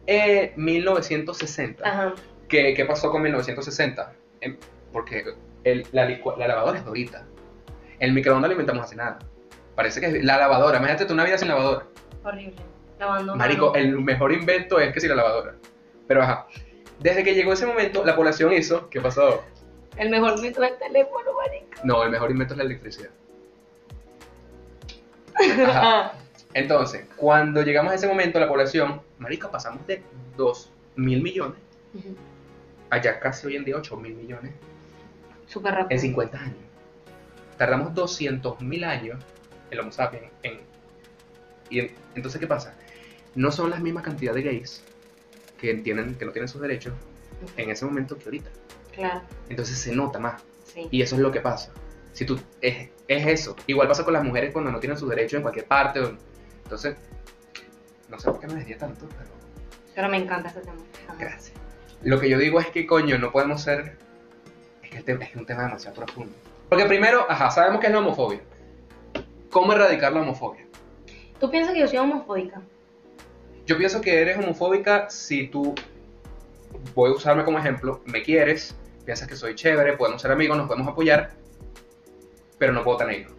Speaker 2: eh, 1960,
Speaker 1: Ajá.
Speaker 2: ¿qué, qué pasó con 1960? Em, porque el- la, lavadora es de ahorita. El microondas lo inventamos hace nada. Parece que es la lavadora. Imagínate tú una vida sin lavadora.
Speaker 1: Horrible. Lavando.
Speaker 2: Marico, el mejor invento es que si la lavadora. Pero ajá. Desde que llegó ese momento, la población hizo. ¿Qué pasó?
Speaker 1: El mejor método del teléfono, marico.
Speaker 2: No, el mejor invento es la electricidad. Ajá.
Speaker 1: Ah.
Speaker 2: Entonces, cuando llegamos a ese momento, la población, marico, pasamos de 2 mil millones
Speaker 1: Ujú.
Speaker 2: a ya casi hoy en día 8 mil millones
Speaker 1: Súper rápido.
Speaker 2: en 50 años. Tardamos 200 mil años, el Homo sapiens, en... Y en- entonces, ¿qué pasa? No son las mismas cantidad de gays que, tienen, que no tienen sus derechos en ese momento que ahorita.
Speaker 1: Claro,
Speaker 2: Entonces se nota más.
Speaker 1: sí.
Speaker 2: Y eso es lo que pasa. Si tú, es, es eso. Igual pasa con las mujeres cuando no tienen sus derechos en cualquier parte. o- Entonces, no sé por qué me desvié tanto, pero
Speaker 1: Pero me encanta este tema. Ajá.
Speaker 2: Gracias. Lo que yo digo es que, coño, no podemos ser. Es que el tema- es un tema demasiado profundo. Porque primero, ajá, sabemos que es la homofobia. ¿Cómo erradicar la homofobia?
Speaker 1: ¿Tú piensas que yo soy homofóbica?
Speaker 2: Yo pienso que eres homofóbica si tú, voy a usarme como ejemplo, me quieres, piensas que soy chévere, podemos ser amigos, nos podemos apoyar, pero no puedo tener hijos.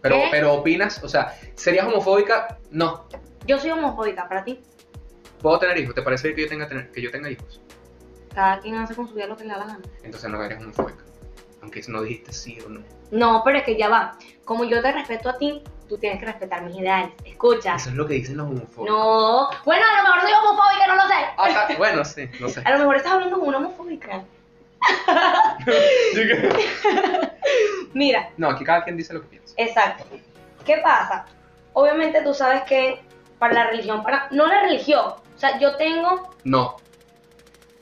Speaker 2: Pero,
Speaker 1: ¿Qué?
Speaker 2: pero opinas, o sea, ¿serías homofóbica? No.
Speaker 1: Yo soy homofóbica, para ti.
Speaker 2: ¿Puedo tener hijos? ¿Te parece que yo tenga, que yo tenga hijos?
Speaker 1: Cada quien hace con su vida lo que le da la gana.
Speaker 2: Entonces no eres homofóbica. Aunque no dijiste sí o no.
Speaker 1: No, pero es que ya va. Como yo te respeto a ti, tú tienes que respetar mis ideales. Escucha.
Speaker 2: Eso es lo que dicen los homofóbicos.
Speaker 1: No. Bueno, a lo mejor soy homofóbica, no lo sé.
Speaker 2: Ah, ta- bueno, sí, no sé.
Speaker 1: A lo mejor estás hablando con una homofóbica. Mira,
Speaker 2: No, aquí cada quien dice lo que piensa.
Speaker 1: exacto. ¿Qué pasa? Obviamente tú sabes que para la religión, para no la religión, o sea, yo tengo
Speaker 2: No.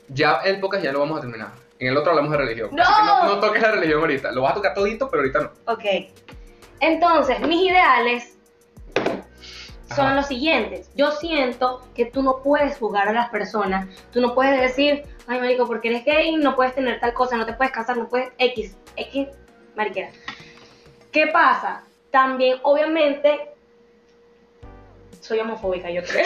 Speaker 2: Ya el podcast ya lo vamos a terminar. En el otro hablamos de religión.
Speaker 1: ¡No!
Speaker 2: Así que no, no toques la religión ahorita. Lo vas a tocar todito, pero ahorita no.
Speaker 1: Ok. Entonces, mis ideales son
Speaker 2: Ajá.
Speaker 1: los siguientes. Yo siento que tú no puedes juzgar a las personas. Tú no puedes decir, ay, marico, porque eres gay, no puedes tener tal cosa, no te puedes casar, no puedes X, X, mariquera. ¿Qué pasa? También, obviamente, soy homofóbica, yo creo.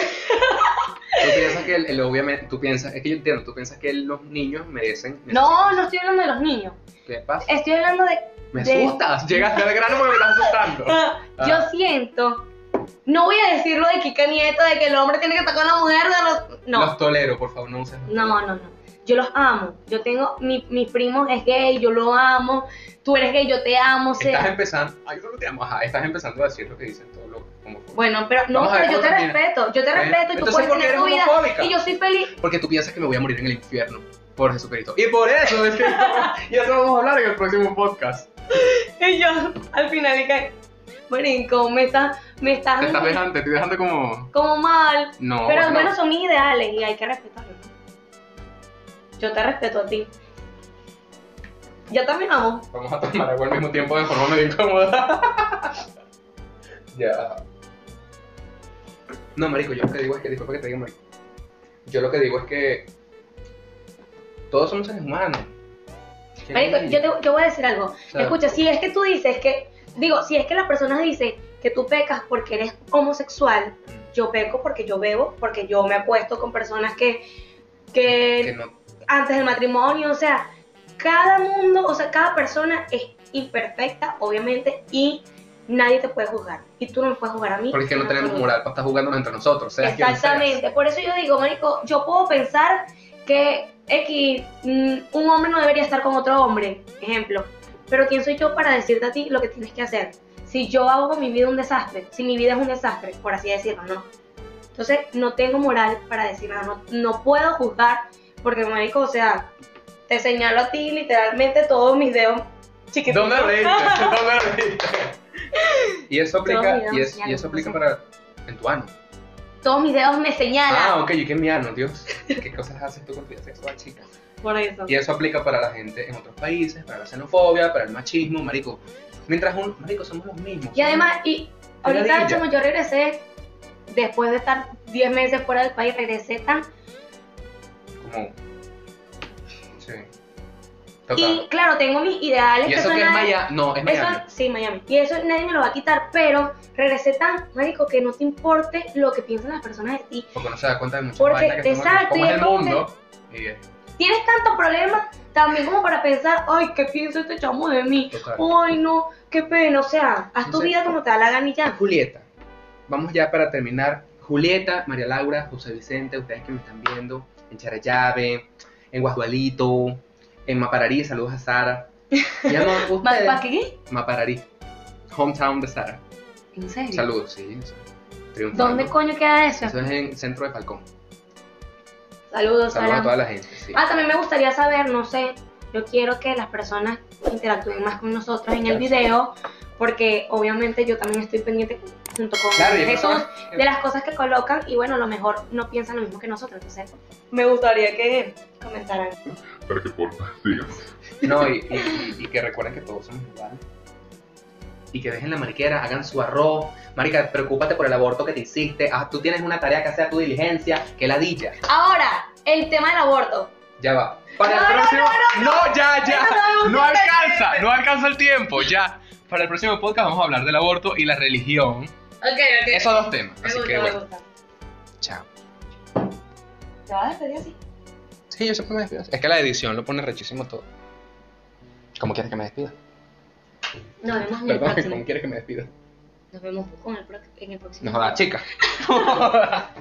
Speaker 2: Tú piensas que el, el- obviamente, tú piensas, es que yo entiendo, tú piensas que los niños merecen.
Speaker 1: No, no estoy hablando de los niños.
Speaker 2: ¿Qué pasa?
Speaker 1: Estoy hablando de...
Speaker 2: Me
Speaker 1: de-
Speaker 2: asustas. Llegaste al grano porque me estás asustando.
Speaker 1: Ah,
Speaker 2: Ah.
Speaker 1: Yo siento, no voy a decir lo de Kika Nieto, de que el hombre tiene que estar con la mujer, de los- no,
Speaker 2: Los tolero, por favor, no uses.
Speaker 1: no, no, no. Yo los amo. Yo tengo, mi, mi primo es gay, yo lo amo. Tú eres gay, yo te amo. sea-
Speaker 2: Estás empezando. Ay, yo solo te amo. Ajá, estás empezando a decir lo que dicen todos los
Speaker 1: Bueno, pero no, pero yo te
Speaker 2: termina.
Speaker 1: respeto, yo te
Speaker 2: ¿Eh?
Speaker 1: respeto y tú puedes
Speaker 2: ¿por qué
Speaker 1: tener tu vida.
Speaker 2: homofóbica?
Speaker 1: Y yo soy feliz.
Speaker 2: Porque tú piensas que me voy a morir en el infierno por Jesucristo. Y por eso es que. y eso vamos a hablar en el próximo podcast.
Speaker 1: Y yo, al final, y que, Marico, me estás, me estás,
Speaker 2: Te estás dejando, te estoy dejando como.
Speaker 1: como mal.
Speaker 2: No.
Speaker 1: pero
Speaker 2: no.
Speaker 1: bueno, son mis ideales y hay que respetarlos. Yo te respeto a ti. Ya terminamos.
Speaker 2: Vamos a tomar agua al mismo tiempo de forma medio incómoda. ya. No, marico, yo lo que digo es que, disculpa que te diga marico. Yo lo que digo es que todos somos seres humanos. ¿Qué
Speaker 1: Marico, yo te, yo voy a decir algo. Escucha, si es que tú dices que, digo, si es que las personas dicen que tú pecas porque eres homosexual, yo peco porque yo bebo, porque yo me acuesto con personas que, que,
Speaker 2: Que no.
Speaker 1: antes del matrimonio, o sea, cada mundo, o sea, cada persona es imperfecta, obviamente, y nadie te puede juzgar. Y tú no me puedes juzgar a mí.
Speaker 2: Porque es que no
Speaker 1: en
Speaker 2: tenemos moral para estar jugando entre nosotros. Seas quien seas.
Speaker 1: Exactamente, por eso yo digo, marico, yo puedo pensar que X, mm, un hombre no debería estar con otro hombre, ejemplo, pero ¿quién soy yo para decirte a ti lo que tienes que hacer? Si yo hago con mi vida un desastre, si mi vida es un desastre, por así decirlo, ¿no? Entonces, no tengo moral para decir nada, no, no puedo juzgar, porque, marico, o sea, te señalo a ti literalmente todos mis dedos chiquitos.
Speaker 2: ¿Dónde leíste? ¿Dónde leíste? Y eso aplica, y, es-
Speaker 1: señalan,
Speaker 2: y eso aplica para en tu ano.
Speaker 1: Todos mis dedos me señalan.
Speaker 2: Ah, ok, ¿y qué es mi ano, Dios? ¿Qué cosas haces tú con tu vida sexual, chica?
Speaker 1: Por eso.
Speaker 2: Y eso aplica para la gente en otros países, para la xenofobia, para el machismo, marico. Mientras un, marico, somos los mismos.
Speaker 1: Y además, y ahorita, chamo, yo regresé, después de estar 10 meses fuera del país, regresé tan...
Speaker 2: Como... Total.
Speaker 1: Y claro, tengo mis ideales.
Speaker 2: ¿Y eso que es
Speaker 1: personales.
Speaker 2: Miami? No, es
Speaker 1: Eso,
Speaker 2: Miami.
Speaker 1: sí, Miami. Y eso nadie me lo va a quitar, pero regresé tan, marico, que no te importe lo que piensan las personas de ti.
Speaker 2: Porque no se da cuenta de muchas
Speaker 1: Porque,
Speaker 2: que
Speaker 1: exacto,
Speaker 2: cómo
Speaker 1: y
Speaker 2: es
Speaker 1: es
Speaker 2: el
Speaker 1: como
Speaker 2: mundo. Y es
Speaker 1: Tienes tantos problemas también como para pensar, ay, ¿qué piensa este chamo de mí?
Speaker 2: total.
Speaker 1: Ay, no, qué pena. O sea, haz tu
Speaker 2: Sí.
Speaker 1: vida como te da la gana y ya.
Speaker 2: Julieta. Vamos ya para terminar. Julieta, María Laura, José Vicente, ustedes que me están viendo en Charallave, en Guasdualito, en Mapararí, saludos a Sara. Ya no.
Speaker 1: ¿Para qué?
Speaker 2: Mapararí, hometown de Sara.
Speaker 1: ¿En serio?
Speaker 2: Saludos, sí.
Speaker 1: ¿Dónde coño queda eso?
Speaker 2: Eso es en centro de Falcón.
Speaker 1: Saludos,
Speaker 2: Saludos
Speaker 1: Sara.
Speaker 2: a toda la gente. Sí.
Speaker 1: Ah, también me gustaría saber, no sé, yo quiero que las personas interactúen más con nosotros en el video, porque obviamente yo también estoy pendiente junto con
Speaker 2: Claro, y
Speaker 1: Jesús de las cosas que colocan y bueno, a lo mejor no piensan lo mismo que nosotros, entonces me gustaría que comentaran.
Speaker 3: Para que porfa, síganos.
Speaker 2: No, y, y- que recuerden que todos somos iguales. y que dejen la mariquera, hagan su arroz. Marica, preocúpate por el aborto que te hiciste. Ah, tú tienes una tarea que hacer a tu diligencia, que la dilla.
Speaker 1: Ahora, el tema del aborto.
Speaker 2: Ya va. Para
Speaker 1: No,
Speaker 2: el
Speaker 1: no,
Speaker 2: próximo.
Speaker 1: no, no,
Speaker 2: ya, ya.
Speaker 1: No
Speaker 2: alcanza, no alcanza el tiempo, ya. Para el próximo podcast vamos a hablar del aborto y la religión.
Speaker 1: Ok, ok.
Speaker 2: Esos dos temas.
Speaker 1: me
Speaker 2: Así
Speaker 1: gusta,
Speaker 2: que
Speaker 1: me
Speaker 2: bueno,
Speaker 1: gusta.
Speaker 2: chao.
Speaker 1: ¿Te vas a despedir así?
Speaker 2: Sí, yo siempre me despido. Es que la edición lo pone rechísimo todo. ¿Cómo quieres que me despida?
Speaker 1: Nos vemos en el
Speaker 2: Perdón,
Speaker 1: próximo.
Speaker 2: ¿cómo quieres que me despida?
Speaker 1: Nos vemos con el pro- en el próximo.
Speaker 2: No jodas, chica.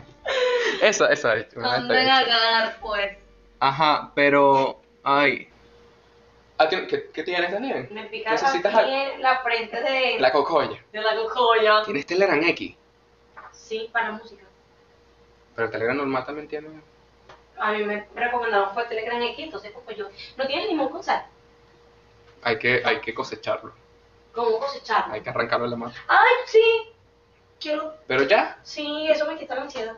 Speaker 2: Esa, esa es. una
Speaker 1: ¿Dónde
Speaker 2: vez.
Speaker 1: agarrar, pues?
Speaker 2: Ajá, pero. Ay. Ah, ¿qué, qué, qué tienes, Daniel?
Speaker 1: Me pica
Speaker 2: ¿Necesitas
Speaker 1: aquí
Speaker 2: algo?
Speaker 1: en la frente de
Speaker 2: La cocoya.
Speaker 1: de la cocoya.
Speaker 2: Tienes Telegram X.
Speaker 1: Sí, para música.
Speaker 2: Pero Telegram normal también tiene.
Speaker 1: A mí me recomendaron fue Telegram X, entonces pues yo. ¿No tienes limón con sal?
Speaker 2: Hay que, hay que cosecharlo.
Speaker 1: ¿Cómo cosecharlo?
Speaker 2: Hay que arrancarlo de la mano.
Speaker 1: Ay, sí. Quiero.
Speaker 2: Pero ya.
Speaker 1: Sí, eso me quita la ansiedad.